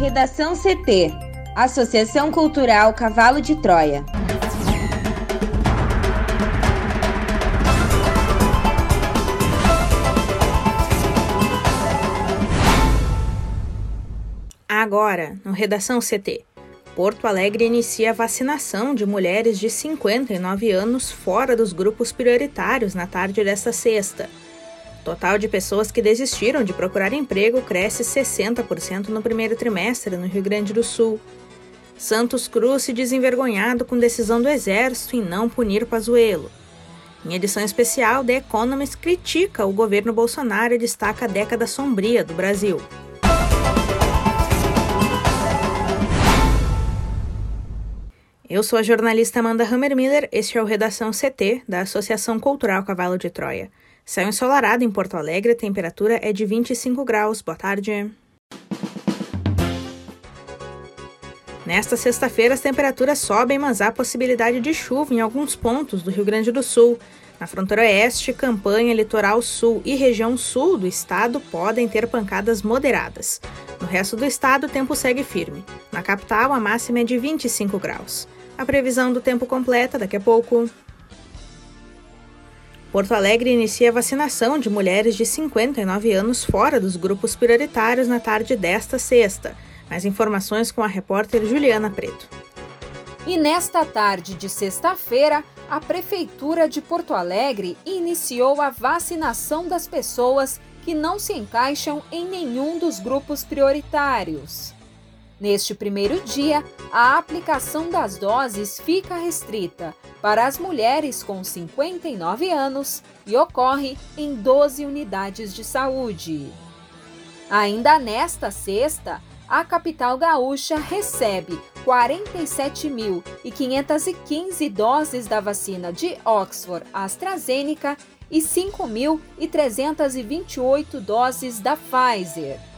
Redação CT Associação Cultural Cavalo de Troia. Agora, no Redação CT. Porto Alegre inicia a vacinação de mulheres de 59 anos fora dos grupos prioritários na tarde desta sexta. Total de pessoas que desistiram de procurar emprego cresce 60% no primeiro trimestre no Rio Grande do Sul. Santos Cruz se desenvergonhado com decisão do Exército em não punir Pazuello. Em edição especial, The Economist critica o governo Bolsonaro e destaca a década sombria do Brasil. Eu sou a jornalista Amanda Hammermiller, este é o Redação CT, da Associação Cultural Cavalo de Troia. Céu ensolarado em Porto Alegre, a temperatura é de 25 graus. Boa tarde. Nesta sexta-feira, as temperaturas sobem, mas há possibilidade de chuva em alguns pontos do Rio Grande do Sul. Na fronteira oeste, campanha, litoral sul e região sul do estado podem ter pancadas moderadas. No resto do estado, o tempo segue firme. Na capital, a máxima é de 25 graus. A previsão do tempo completa daqui a pouco. Porto Alegre inicia a vacinação de mulheres de 59 anos fora dos grupos prioritários na tarde desta sexta. Mais informações com a repórter Juliana Preto. E nesta tarde de sexta-feira, a Prefeitura de Porto Alegre iniciou a vacinação das pessoas que não se encaixam em nenhum dos grupos prioritários. Neste primeiro dia, a aplicação das doses fica restrita para as mulheres com 59 anos e ocorre em 12 unidades de saúde. Ainda nesta sexta, a capital gaúcha recebe 47.515 doses da vacina de Oxford AstraZeneca e 5.328 doses da Pfizer.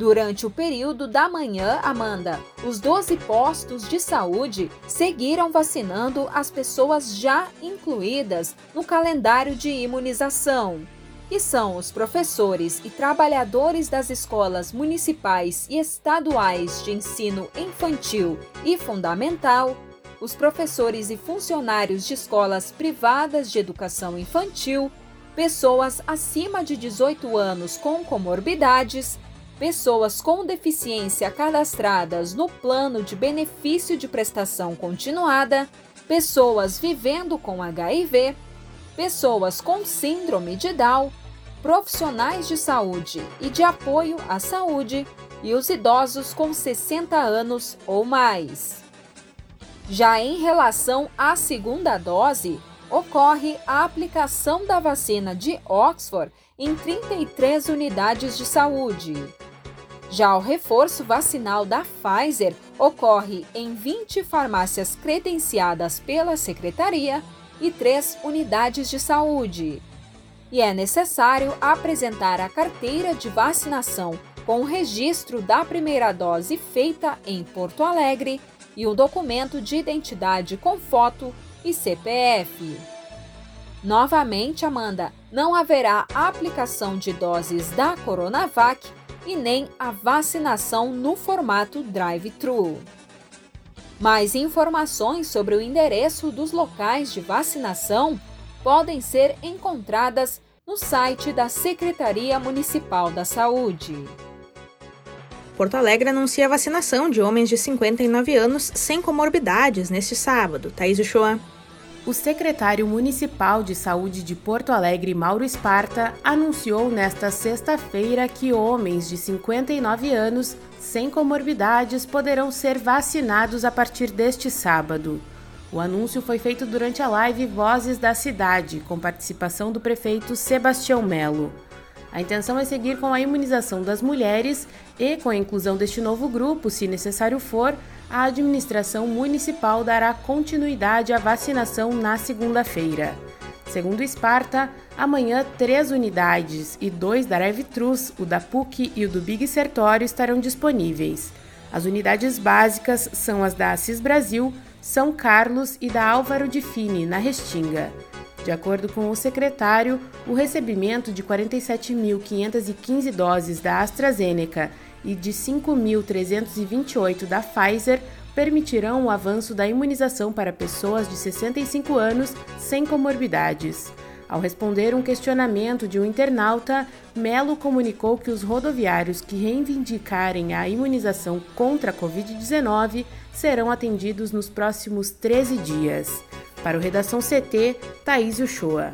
Durante o período da manhã, Amanda, os 12 postos de saúde seguiram vacinando as pessoas já incluídas no calendário de imunização, que são os professores e trabalhadores das escolas municipais e estaduais de ensino infantil e fundamental, os professores e funcionários de escolas privadas de educação infantil, pessoas acima de 18 anos com comorbidades pessoas com deficiência cadastradas no plano de benefício de prestação continuada, pessoas vivendo com HIV, pessoas com síndrome de Down, profissionais de saúde e de apoio à saúde e os idosos com 60 anos ou mais. Já em relação à segunda dose, ocorre a aplicação da vacina de Oxford em 33 unidades de saúde. Já o reforço vacinal da Pfizer ocorre em 20 farmácias credenciadas pela Secretaria e 3 unidades de saúde. E é necessário apresentar a carteira de vacinação com o registro da primeira dose feita em Porto Alegre e o documento de identidade com foto e CPF. Novamente, Amanda, não haverá aplicação de doses da Coronavac e nem a vacinação no formato drive-thru. Mais informações sobre o endereço dos locais de vacinação podem ser encontradas no site da Secretaria Municipal da Saúde. Porto Alegre anuncia a vacinação de homens de 59 anos sem comorbidades neste sábado. Thaís Uchoa. O secretário municipal de saúde de Porto Alegre, Mauro Esparta, anunciou nesta sexta-feira que homens de 59 anos sem comorbidades poderão ser vacinados a partir deste sábado. O anúncio foi feito durante a live Vozes da Cidade, com participação do prefeito Sebastião Melo. A intenção é seguir com a imunização das mulheres e, com a inclusão deste novo grupo, se necessário for, a administração municipal dará continuidade à vacinação na segunda-feira. Segundo Esparta, amanhã três unidades e dois da Trus, o da PUC e o do Big Sertório, estarão disponíveis. As unidades básicas são as da Assis Brasil, São Carlos e da Álvaro de Fini, na Restinga. De acordo com o secretário, o recebimento de 47.515 doses da AstraZeneca e de 5.328 da Pfizer permitirão o avanço da imunização para pessoas de 65 anos sem comorbidades. Ao responder um questionamento de um internauta, Melo comunicou que os rodoviários que reivindicarem a imunização contra a Covid-19 serão atendidos nos próximos 13 dias. Para o Redação CT, Thaís Uchoa.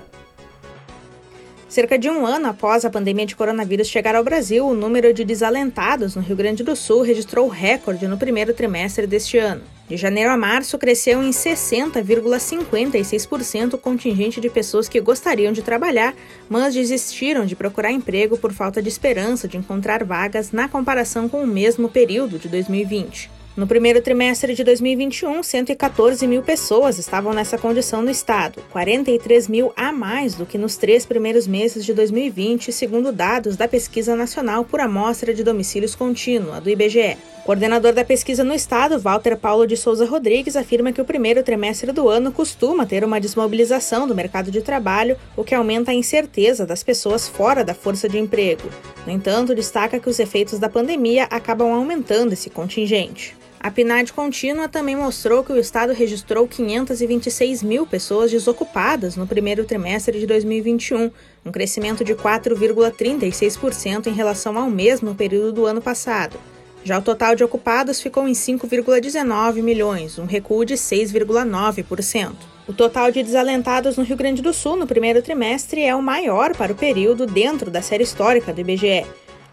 Cerca de um ano após a pandemia de coronavírus chegar ao Brasil, o número de desalentados no Rio Grande do Sul registrou recorde no primeiro trimestre deste ano. De janeiro a março, cresceu em 60,56% o contingente de pessoas que gostariam de trabalhar, mas desistiram de procurar emprego por falta de esperança de encontrar vagas na comparação com o mesmo período de 2020. No primeiro trimestre de 2021, 114 mil pessoas estavam nessa condição no estado, 43 mil a mais do que nos três primeiros meses de 2020, segundo dados da Pesquisa Nacional por Amostra de Domicílios Contínua, do IBGE. Coordenador da pesquisa no estado, Walter Paulo de Souza Rodrigues, afirma que o primeiro trimestre do ano costuma ter uma desmobilização do mercado de trabalho, o que aumenta a incerteza das pessoas fora da força de emprego. No entanto, destaca que os efeitos da pandemia acabam aumentando esse contingente. A PNAD contínua também mostrou que o estado registrou 526 mil pessoas desocupadas no primeiro trimestre de 2021, um crescimento de 4,36% em relação ao mesmo período do ano passado. Já o total de ocupados ficou em 5,19 milhões, um recuo de 6,9%. O total de desalentados no Rio Grande do Sul no primeiro trimestre é o maior para o período dentro da série histórica do IBGE.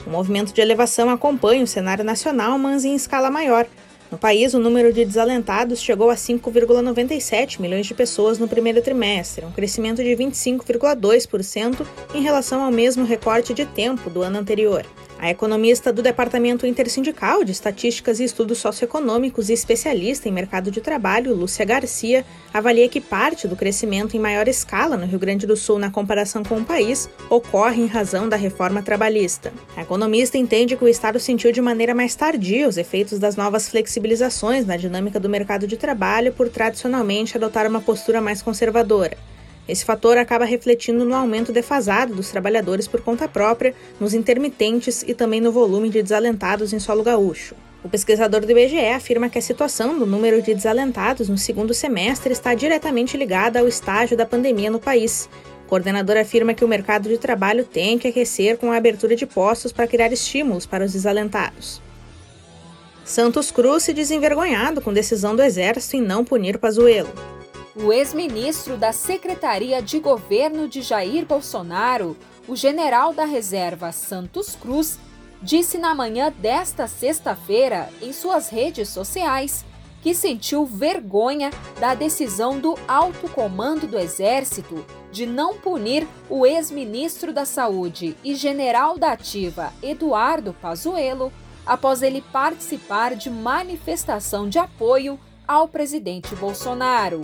O movimento de elevação acompanha o cenário nacional, mas em escala maior. No país, o número de desalentados chegou a 5,97 milhões de pessoas no primeiro trimestre, um crescimento de 25,2% em relação ao mesmo recorte de tempo do ano anterior. A economista do Departamento Intersindical de Estatísticas e Estudos Socioeconômicos e especialista em mercado de trabalho, Lúcia Garcia, avalia que parte do crescimento em maior escala no Rio Grande do Sul na comparação com o país ocorre em razão da reforma trabalhista. A economista entende que o Estado sentiu de maneira mais tardia os efeitos das novas flexibilizações na dinâmica do mercado de trabalho por tradicionalmente adotar uma postura mais conservadora. Esse fator acaba refletindo no aumento defasado dos trabalhadores por conta própria, nos intermitentes e também no volume de desalentados em solo gaúcho. O pesquisador do IBGE afirma que a situação do número de desalentados no segundo semestre está diretamente ligada ao estágio da pandemia no país. O coordenador afirma que o mercado de trabalho tem que aquecer com a abertura de postos para criar estímulos para os desalentados. Santos Cruz se desenvergonhado com decisão do Exército em não punir Pazuello. O ex-ministro da Secretaria de Governo de Jair Bolsonaro, o general da reserva Santos Cruz, disse na manhã desta sexta-feira em suas redes sociais que sentiu vergonha da decisão do alto comando do Exército de não punir o ex-ministro da Saúde e general da Ativa Eduardo Pazuello após ele participar de manifestação de apoio ao presidente Bolsonaro.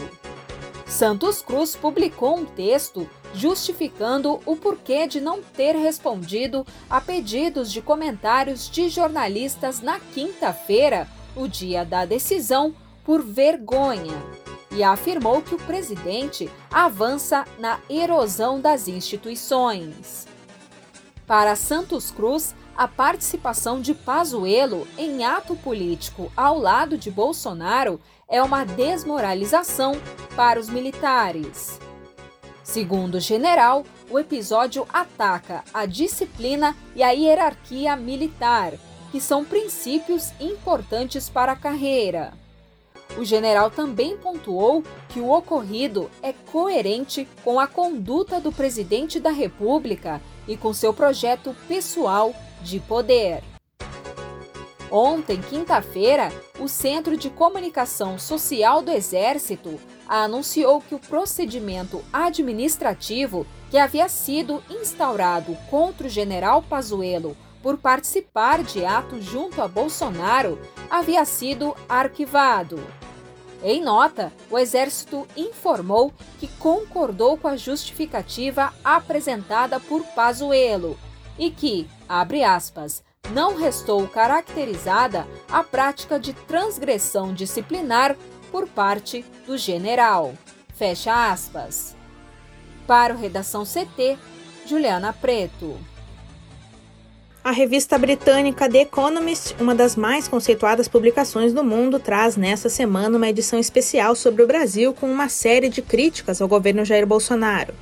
Santos Cruz publicou um texto justificando o porquê de não ter respondido a pedidos de comentários de jornalistas na quinta-feira, o dia da decisão, por vergonha, e afirmou que o presidente avança na erosão das instituições. Para Santos Cruz, a participação de Pazuello em ato político ao lado de Bolsonaro é uma desmoralização para os militares. Segundo o general, o episódio ataca a disciplina e a hierarquia militar, que são princípios importantes para a carreira. O general também pontuou que o ocorrido é coerente com a conduta do presidente da República e com seu projeto pessoal de poder. Ontem, quinta-feira, o Centro de Comunicação Social do Exército anunciou que o procedimento administrativo que havia sido instaurado contra o general Pazuello por participar de ato junto a Bolsonaro havia sido arquivado. Em nota, o Exército informou que concordou com a justificativa apresentada por Pazuello e que, abre aspas, não restou caracterizada a prática de transgressão disciplinar por parte do general. Fecha aspas. Para o Redação CT, Juliana Preto. A revista britânica The Economist, uma das mais conceituadas publicações do mundo, traz nesta semana uma edição especial sobre o Brasil com uma série de críticas ao governo Jair Bolsonaro.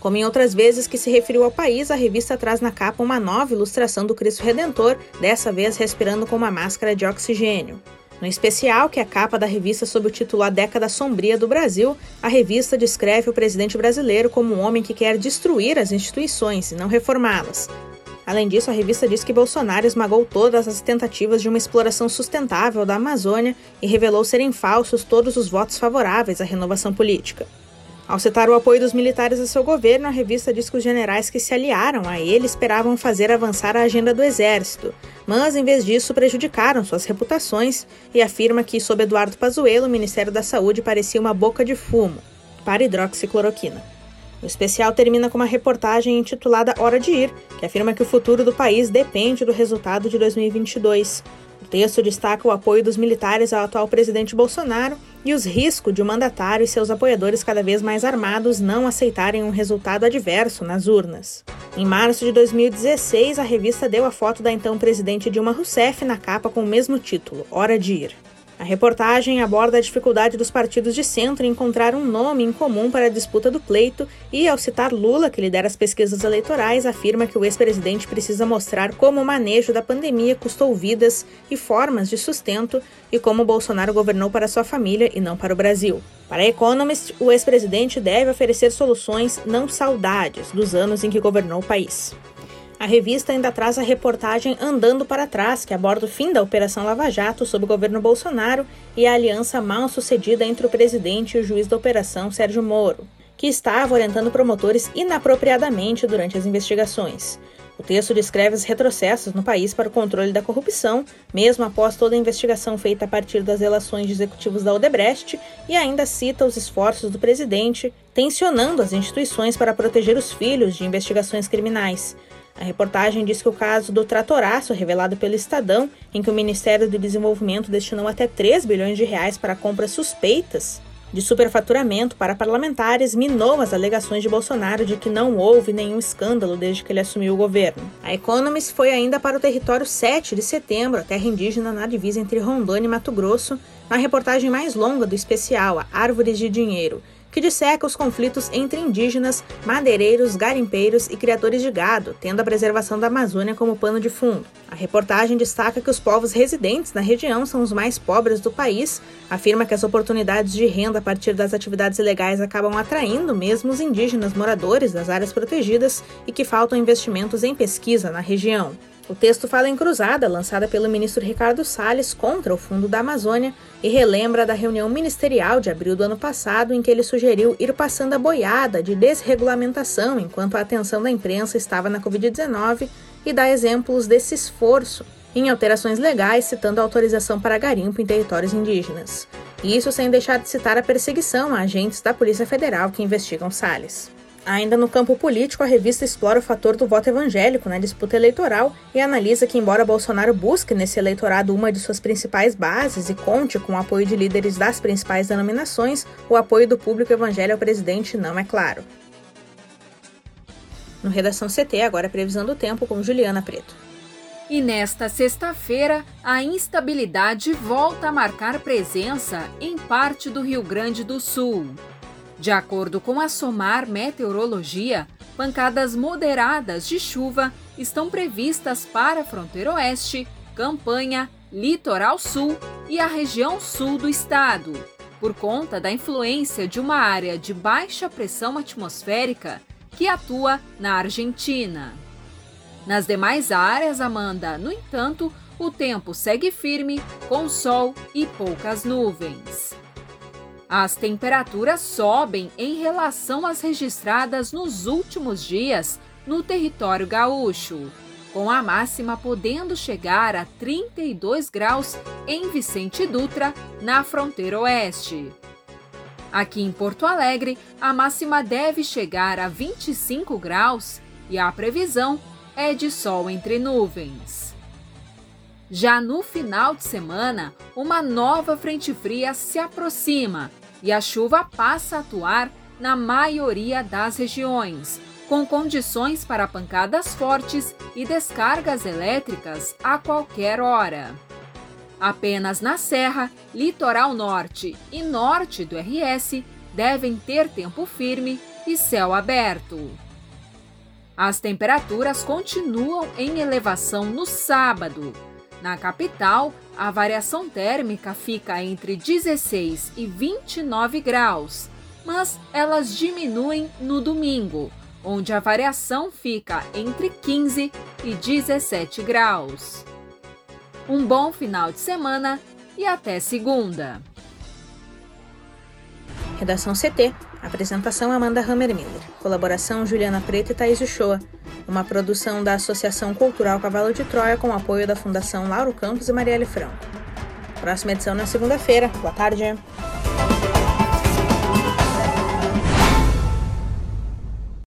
Como em outras vezes que se referiu ao país, a revista traz na capa uma nova ilustração do Cristo Redentor, dessa vez respirando com uma máscara de oxigênio. No especial, que é a capa da revista sob o título A Década Sombria do Brasil, a revista descreve o presidente brasileiro como um homem que quer destruir as instituições e não reformá-las, Além disso, a revista diz que Bolsonaro esmagou todas as tentativas de uma exploração sustentável da Amazônia e revelou serem falsos todos os votos favoráveis à renovação política. Ao citar o apoio dos militares a seu governo, a revista diz que os generais que se aliaram a ele esperavam fazer avançar a agenda do exército, mas em vez disso prejudicaram suas reputações e afirma que, sob Eduardo Pazuello, o Ministério da Saúde parecia uma boca de fumo para hidroxicloroquina. O especial termina com uma reportagem intitulada Hora de Ir, que afirma que o futuro do país depende do resultado de 2022. Texto destaca o apoio dos militares ao atual presidente Bolsonaro e os riscos de o mandatário e seus apoiadores cada vez mais armados não aceitarem um resultado adverso nas urnas. Em março de 2016, a revista deu a foto da então presidente Dilma Rousseff na capa com o mesmo título, Hora de Ir. A reportagem aborda a dificuldade dos partidos de centro em encontrar um nome em comum para a disputa do pleito e, ao citar Lula, que lidera as pesquisas eleitorais, afirma que o ex-presidente precisa mostrar como o manejo da pandemia custou vidas e formas de sustento e como Bolsonaro governou para sua família e não para o Brasil. Para a Economist, o ex-presidente deve oferecer soluções, não saudades, dos anos em que governou o país. A revista ainda traz a reportagem Andando para Trás, que aborda o fim da Operação Lava Jato sob o governo Bolsonaro e a aliança mal sucedida entre o presidente e o juiz da operação, Sérgio Moro, que estava orientando promotores inapropriadamente durante as investigações. O texto descreve os retrocessos no país para o controle da corrupção, mesmo após toda a investigação feita a partir das relações de executivos da Odebrecht, e ainda cita os esforços do presidente, tensionando as instituições para proteger os filhos de investigações criminais. A reportagem diz que o caso do tratoraço, revelado pelo Estadão, em que o Ministério do Desenvolvimento destinou até 3 bilhões de reais para compras suspeitas de superfaturamento para parlamentares, minou as alegações de Bolsonaro de que não houve nenhum escândalo desde que ele assumiu o governo. A Economist foi ainda para o território 7 de setembro, a terra indígena na divisa entre Rondônia e Mato Grosso, na reportagem mais longa do especial, a Árvores de Dinheiro, que disseca os conflitos entre indígenas, madeireiros, garimpeiros e criadores de gado, tendo a preservação da Amazônia como pano de fundo. A reportagem destaca que os povos residentes na região são os mais pobres do país, afirma que as oportunidades de renda a partir das atividades ilegais acabam atraindo mesmo os indígenas moradores das áreas protegidas e que faltam investimentos em pesquisa na região. O texto fala em cruzada lançada pelo ministro Ricardo Salles contra o Fundo da Amazônia e relembra da reunião ministerial de abril do ano passado em que ele sugeriu ir passando a boiada de desregulamentação enquanto a atenção da imprensa estava na Covid-19 e dá exemplos desse esforço em alterações legais, citando autorização para garimpo em territórios indígenas. Isso sem deixar de citar a perseguição a agentes da Polícia Federal que investigam Salles. Ainda no campo político, a revista explora o fator do voto evangélico na disputa eleitoral e analisa que, embora Bolsonaro busque nesse eleitorado uma de suas principais bases e conte com o apoio de líderes das principais denominações, o apoio do público evangélico ao presidente não é claro. No Redação CT, agora previsão do tempo com Juliana Preto. E nesta sexta-feira, a instabilidade volta a marcar presença em parte do Rio Grande do Sul. De acordo com a SOMAR Meteorologia, pancadas moderadas de chuva estão previstas para a fronteira oeste, campanha, litoral sul e a região sul do estado, por conta da influência de uma área de baixa pressão atmosférica que atua na Argentina. Nas demais áreas, Amanda, no entanto, o tempo segue firme, com sol e poucas nuvens. As temperaturas sobem em relação às registradas nos últimos dias no território gaúcho, com a máxima podendo chegar a 32 graus em Vicente Dutra, na fronteira oeste. Aqui em Porto Alegre, a máxima deve chegar a 25 graus e a previsão é de sol entre nuvens. Já no final de semana, uma nova frente fria se aproxima e a chuva passa a atuar na maioria das regiões, com condições para pancadas fortes e descargas elétricas a qualquer hora. Apenas na Serra, Litoral Norte e Norte do RS devem ter tempo firme e céu aberto. As temperaturas continuam em elevação no sábado. Na capital, a variação térmica fica entre 16 e 29 graus, mas elas diminuem no domingo, onde a variação fica entre 15 e 17 graus. Um bom final de semana e até segunda. Redação CT. Apresentação Amanda Hammermiller. Colaboração Juliana Preta e Thaís Uchoa. Uma produção da Associação Cultural Cavalo de Troia com apoio da Fundação Lauro Campos e Marielle Franco. Próxima edição na segunda-feira. Boa tarde.